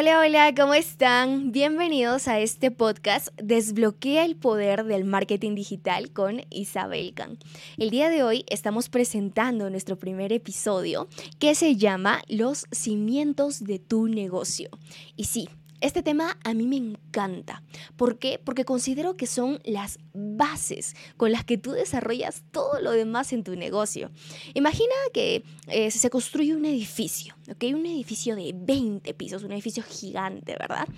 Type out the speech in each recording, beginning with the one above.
Hola, hola, ¿cómo están? Bienvenidos a este podcast Desbloquea el poder del marketing digital con Isabel Can. El día de hoy estamos presentando nuestro primer episodio que se llama Los cimientos de tu negocio. Y sí, este tema a mí me encanta. ¿Por qué? Porque considero que son las bases con las que tú desarrollas todo lo demás en tu negocio. Imagina que eh, se construye un edificio, ¿ok? Un edificio de 20 pisos, un edificio gigante, ¿verdad?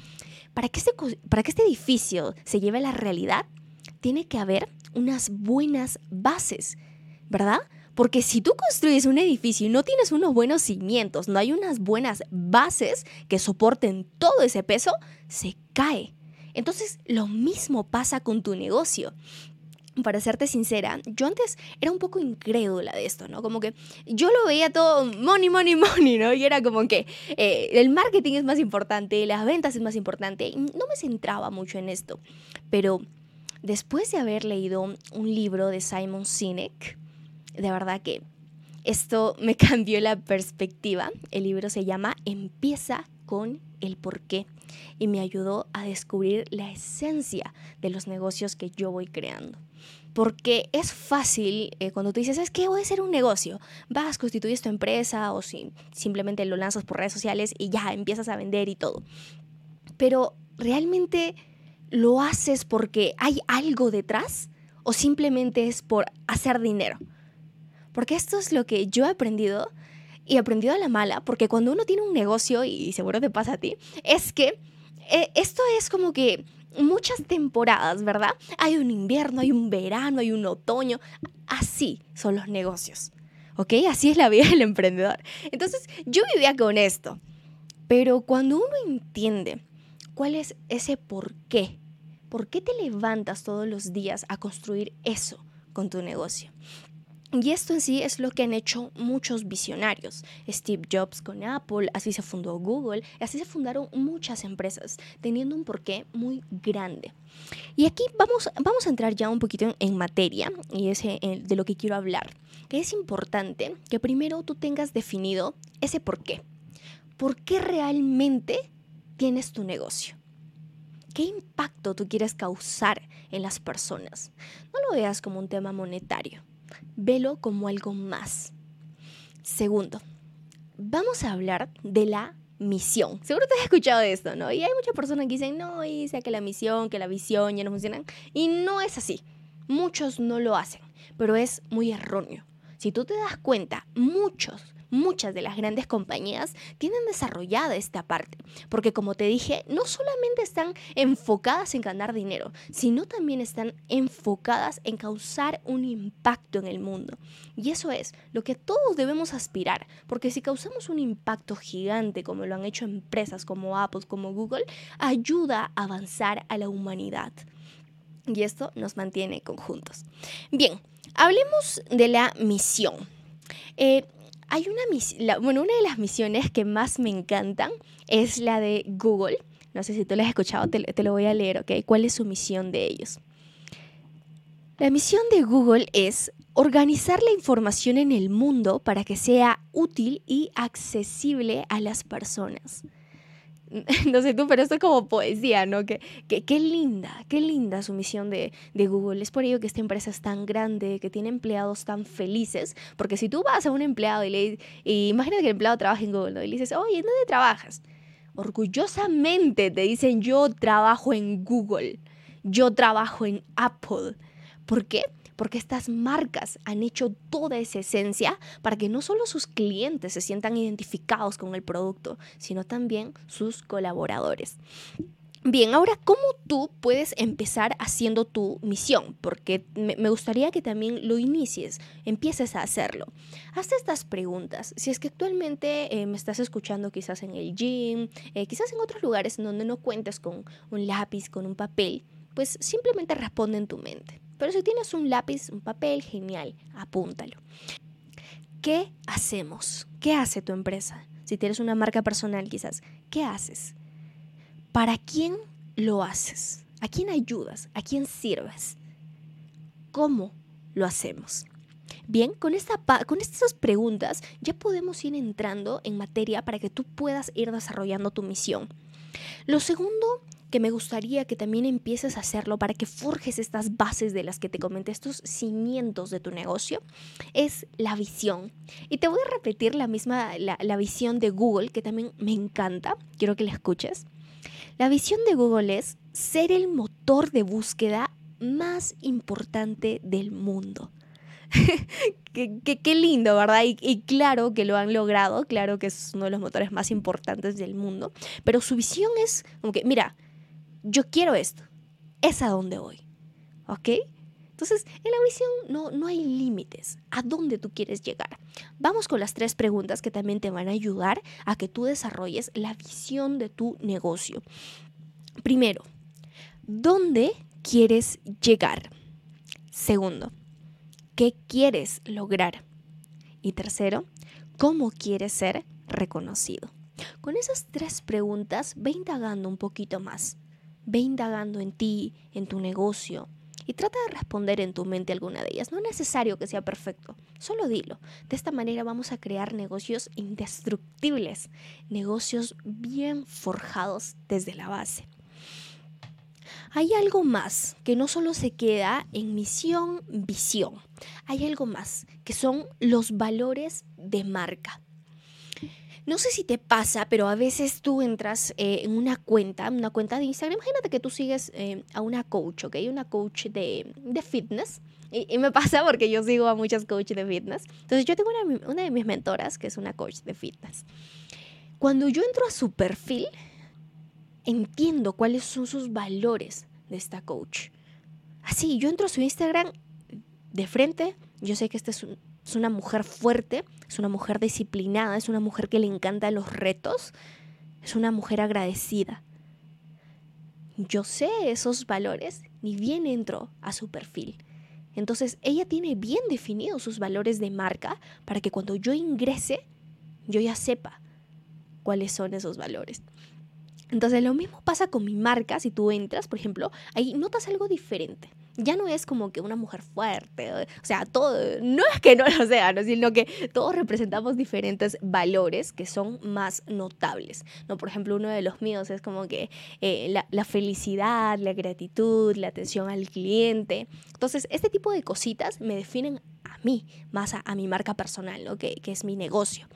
Para que este, para que este edificio se lleve a la realidad, tiene que haber unas buenas bases, ¿verdad? Porque si tú construyes un edificio y no tienes unos buenos cimientos, no hay unas buenas bases que soporten todo ese peso, se cae. Entonces, lo mismo pasa con tu negocio para serte sincera, yo antes era un poco incrédula de esto, ¿no? Como que yo lo veía todo money, money, money, ¿no? Y era como que eh, el marketing es más importante, las ventas es más importante. No me centraba mucho en esto. Pero después de haber leído un libro de Simon Sinek, de verdad que esto me cambió la perspectiva. El libro se llama Empieza con el porqué y me ayudó a descubrir la esencia de los negocios que yo voy creando. Porque es fácil eh, cuando tú dices, es que voy a hacer un negocio, vas, constituyes tu empresa o si, simplemente lo lanzas por redes sociales y ya empiezas a vender y todo. Pero realmente lo haces porque hay algo detrás o simplemente es por hacer dinero. Porque esto es lo que yo he aprendido y aprendido a la mala, porque cuando uno tiene un negocio, y seguro te pasa a ti, es que eh, esto es como que muchas temporadas, ¿verdad? Hay un invierno, hay un verano, hay un otoño. Así son los negocios. ¿Ok? Así es la vida del emprendedor. Entonces, yo vivía con esto. Pero cuando uno entiende cuál es ese por qué, por qué te levantas todos los días a construir eso con tu negocio, y esto en sí es lo que han hecho muchos visionarios. Steve Jobs con Apple, así se fundó Google, así se fundaron muchas empresas, teniendo un porqué muy grande. Y aquí vamos, vamos a entrar ya un poquito en, materia, y es eh, de lo que quiero hablar. Que es importante que primero tú tengas definido ese porqué. ¿Por qué realmente tienes tu negocio? ¿Qué impacto tú quieres causar en las personas? No lo veas como un tema monetario velo como algo más. Segundo, vamos a hablar de la misión. Seguro te has escuchado de esto, ¿no? Y hay muchas personas que dicen, no, dice que la misión, que la visión ya no funcionan. Y no es así. Muchos no lo hacen, pero es muy erróneo. Si tú te das cuenta, muchos muchas de las grandes compañías tienen desarrollada esta parte, porque como te dije, no solamente están enfocadas en ganar dinero, sino también están enfocadas en causar un impacto en el mundo. Y eso es lo que todos debemos aspirar, porque si causamos un impacto gigante, como lo han hecho empresas como Apple, como Google, ayuda a avanzar a la humanidad. Y esto nos mantiene conjuntos. Bien, hablemos de la misión. Eh, hay una misión, bueno, una de las misiones que más me encantan es la de Google. No sé si tú la has escuchado, te, te lo voy a leer, ¿ok? ¿Cuál es su misión de ellos? La misión de Google es organizar la información en el mundo para que sea útil y accesible a las personas. no sé tú, pero esto es como poesía, ¿no? Que, qué linda, qué linda su misión de, Google. Es por ello que esta empresa es tan grande, que tiene empleados tan felices, porque si tú vas a un empleado y le y imagínate que el empleado trabaja en Google, y le dices, oye, ¿dónde trabajas? Orgullosamente te dicen, yo trabajo en Google, yo trabajo en Apple. ¿Por qué? Porque estas marcas han hecho toda esa esencia para que no solo sus clientes se sientan identificados con el producto, sino también sus colaboradores. Bien, ahora, ¿cómo tú puedes empezar haciendo tu misión? Porque me gustaría que también lo inicies, empieces a hacerlo. Haz estas preguntas. Si es que actualmente eh, me estás escuchando quizás en el gym, eh, quizás en otros lugares donde no cuentes con un lápiz, con un papel, pues simplemente responde en tu mente. Pero si tienes un lápiz, un papel, genial, apúntalo. ¿Qué hacemos? ¿Qué hace tu empresa? Si tienes una marca personal quizás, ¿qué haces? ¿Para quién lo haces? ¿A quién ayudas? ¿A quién sirves? ¿Cómo lo hacemos? Bien, con, esta, con estas preguntas ya podemos ir entrando en materia para que tú puedas ir desarrollando tu misión. Lo segundo que me gustaría que también empieces a hacerlo para que forjes estas bases de las que te comenté, estos cimientos de tu negocio, es la visión. Y te voy a repetir la misma, la, la visión de Google, que también me encanta, quiero que la escuches. La visión de Google es ser el motor de búsqueda más importante del mundo. qué, lindo, ¿verdad? Y, y, claro que lo han logrado, claro que es uno de los motores más importantes del mundo, pero su visión es como que, mira, yo quiero esto, es a donde voy, ¿ok? Entonces, en la visión no, no hay límites a dónde tú quieres llegar. Vamos con las tres preguntas que también te van a ayudar a que tú desarrolles la visión de tu negocio. Primero, ¿dónde quieres llegar? Segundo, ¿qué quieres lograr? Y tercero, ¿cómo quieres ser reconocido? Con esas tres preguntas, ve indagando un poquito más. Ve indagando en ti, en tu negocio, y trata de responder en tu mente alguna de ellas. No es necesario que sea perfecto, solo dilo. De esta manera vamos a crear negocios indestructibles, negocios bien forjados desde la base. Hay algo más que no solo se queda en misión, visión. Hay algo más que son los valores de marca. No sé si te pasa, pero a veces tú entras eh, en una cuenta, una cuenta de Instagram. Imagínate que tú sigues eh, a una coach, ¿ok? Una coach de, fitness. Y, me pasa porque yo sigo a muchas coaches de fitness. Entonces yo tengo una, una de mis mentoras que es una coach de fitness. Cuando yo entro a su perfil, entiendo cuáles son sus valores de esta coach. Así, yo entro a su Instagram de frente, yo sé que esta es, una mujer fuerte, es una mujer disciplinada, es una mujer que le encantan los retos, es una mujer agradecida. Yo sé esos valores, ni bien entro a su perfil. Entonces ella tiene bien definidos sus valores de marca para que cuando yo ingrese, yo ya sepa cuáles son esos valores. Entonces lo mismo pasa con mi marca, si tú entras, por ejemplo, ahí notas algo diferente ya no es como que una mujer fuerte, o sea, todo, no es que no lo sea, ¿no? sino que todos representamos diferentes valores que son más notables, ¿no? Por ejemplo, uno de los míos es como que eh, la, felicidad, la gratitud, la atención al cliente. Entonces, este tipo de cositas me definen a mí, más a, mi marca personal, ¿no? Que, que es mi negocio.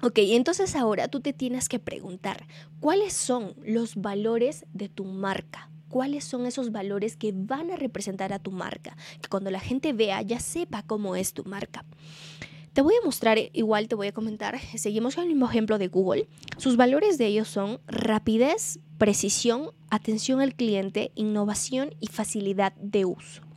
Ok, entonces ahora tú te tienes que preguntar, ¿cuáles son los valores de tu marca? cuáles son esos valores que van a representar a tu marca, que cuando la gente vea ya sepa cómo es tu marca. Te voy a mostrar, igual te voy a comentar, seguimos con el mismo ejemplo de Google. Sus valores de ellos son rapidez, precisión, atención al cliente, innovación y facilidad de uso.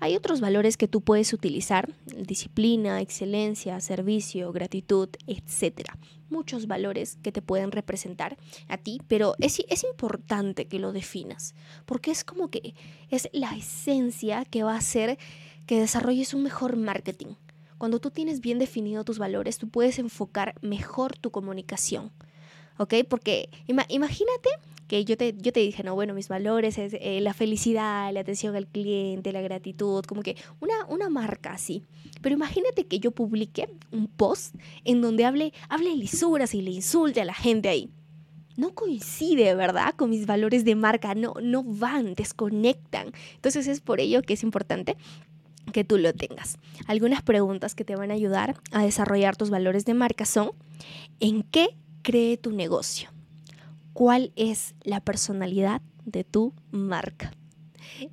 Hay otros valores que tú puedes utilizar, disciplina, excelencia, servicio, gratitud, etc. Muchos valores que te pueden representar a ti, pero es, es importante que lo definas, porque es como que es la esencia que va a hacer que desarrolles un mejor marketing. Cuando tú tienes bien definido tus valores, tú puedes enfocar mejor tu comunicación. ¿Ok? Porque imagínate que yo te, yo te dije, no, bueno, mis valores es eh, la felicidad, la atención al cliente, la gratitud, como que una, una marca así. Pero imagínate que yo publique un post en donde hable, hable lisuras y le insulte a la gente ahí. No coincide, ¿verdad? Con mis valores de marca, no, no van, desconectan. Entonces es por ello que es importante que tú lo tengas. Algunas preguntas que te van a ayudar a desarrollar tus valores de marca son, ¿en qué cree tu negocio? Cuál es la personalidad de tu marca.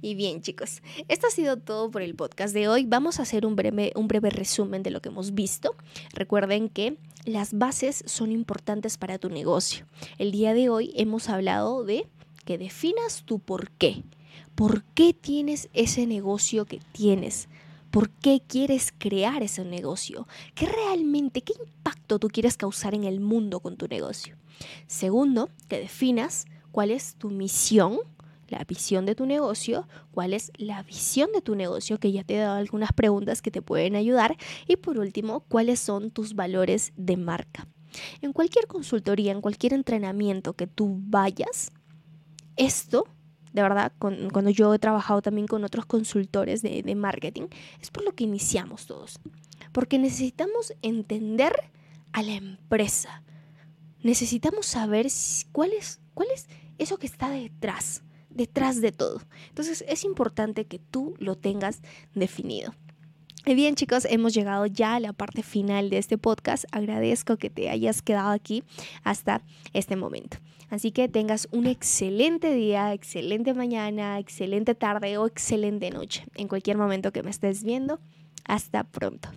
Y bien chicos, esto ha sido todo por el podcast de hoy. Vamos a hacer un breve, un breve resumen de lo que hemos visto. Recuerden que las bases son importantes para tu negocio. El día de hoy hemos hablado de que definas tu por qué. ¿Por qué tienes ese negocio que tienes? ¿Por qué quieres crear ese negocio? ¿Qué realmente, qué impacto tú quieres causar en el mundo con tu negocio? Segundo, que definas cuál es tu misión, la visión de tu negocio, cuál es la visión de tu negocio, que ya te he dado algunas preguntas que te pueden ayudar. Y por último, cuáles son tus valores de marca. En cualquier consultoría, en cualquier entrenamiento que tú vayas, esto, de verdad, cuando yo he trabajado también con otros consultores de, marketing, es por lo que iniciamos todos. Porque necesitamos entender a la empresa, necesitamos saber cuál es ¿Cuál es eso que está detrás? Detrás de todo. Entonces es importante que tú lo tengas definido. Y bien chicos, hemos llegado ya a la parte final de este podcast. Agradezco que te hayas quedado aquí hasta este momento. Así que tengas un excelente día, excelente mañana, excelente tarde o excelente noche. En cualquier momento que me estés viendo. Hasta pronto.